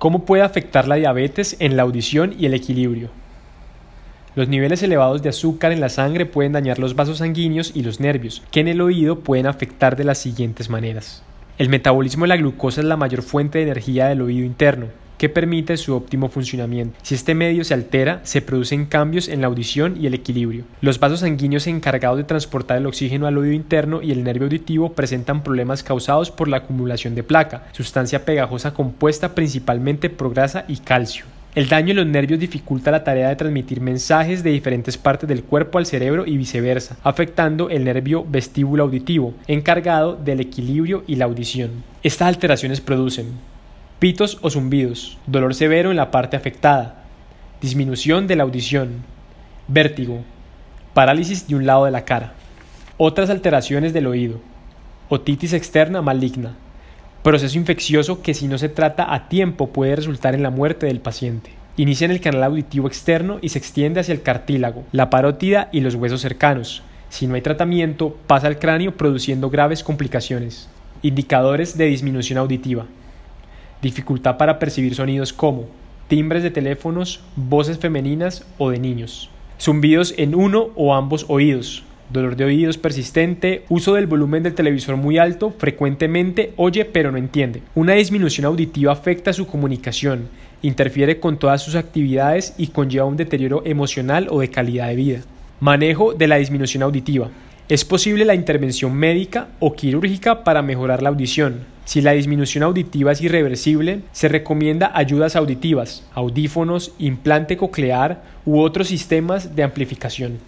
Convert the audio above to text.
¿Cómo puede afectar la diabetes en la audición y el equilibrio? Los niveles elevados de azúcar en la sangre pueden dañar los vasos sanguíneos y los nervios, que en el oído pueden afectar de las siguientes maneras. El metabolismo de la glucosa es la mayor fuente de energía del oído interno, que permite su óptimo funcionamiento. Si este medio se altera, se producen cambios en la audición y el equilibrio. Los vasos sanguíneos encargados de transportar el oxígeno al oído interno y el nervio auditivo presentan problemas causados por la acumulación de placa, sustancia pegajosa compuesta principalmente por grasa y calcio. El daño en los nervios dificulta la tarea de transmitir mensajes de diferentes partes del cuerpo al cerebro y viceversa, afectando el nervio vestíbulo auditivo, encargado del equilibrio y la audición. Estas alteraciones producen pitos o zumbidos, dolor severo en la parte afectada, disminución de la audición, vértigo, parálisis de un lado de la cara. Otras alteraciones del oído, otitis externa maligna, proceso infeccioso que si no se trata a tiempo puede resultar en la muerte del paciente. Inicia en el canal auditivo externo y se extiende hacia el cartílago, la parótida y los huesos cercanos. Si no hay tratamiento, pasa al cráneo produciendo graves complicaciones. Indicadores de disminución auditiva dificultad para percibir sonidos como timbres de teléfonos, voces femeninas o de niños, zumbidos en uno o ambos oídos, dolor de oídos persistente, uso del volumen del televisor muy alto, frecuentemente oye pero no entiende. Una disminución auditiva afecta su comunicación, interfiere con todas sus actividades y conlleva un deterioro emocional o de calidad de vida. Manejo de la disminución auditiva. Es posible la intervención médica o quirúrgica para mejorar la audición. Si la disminución auditiva es irreversible, se recomienda ayudas auditivas, audífonos, implante coclear u otros sistemas de amplificación.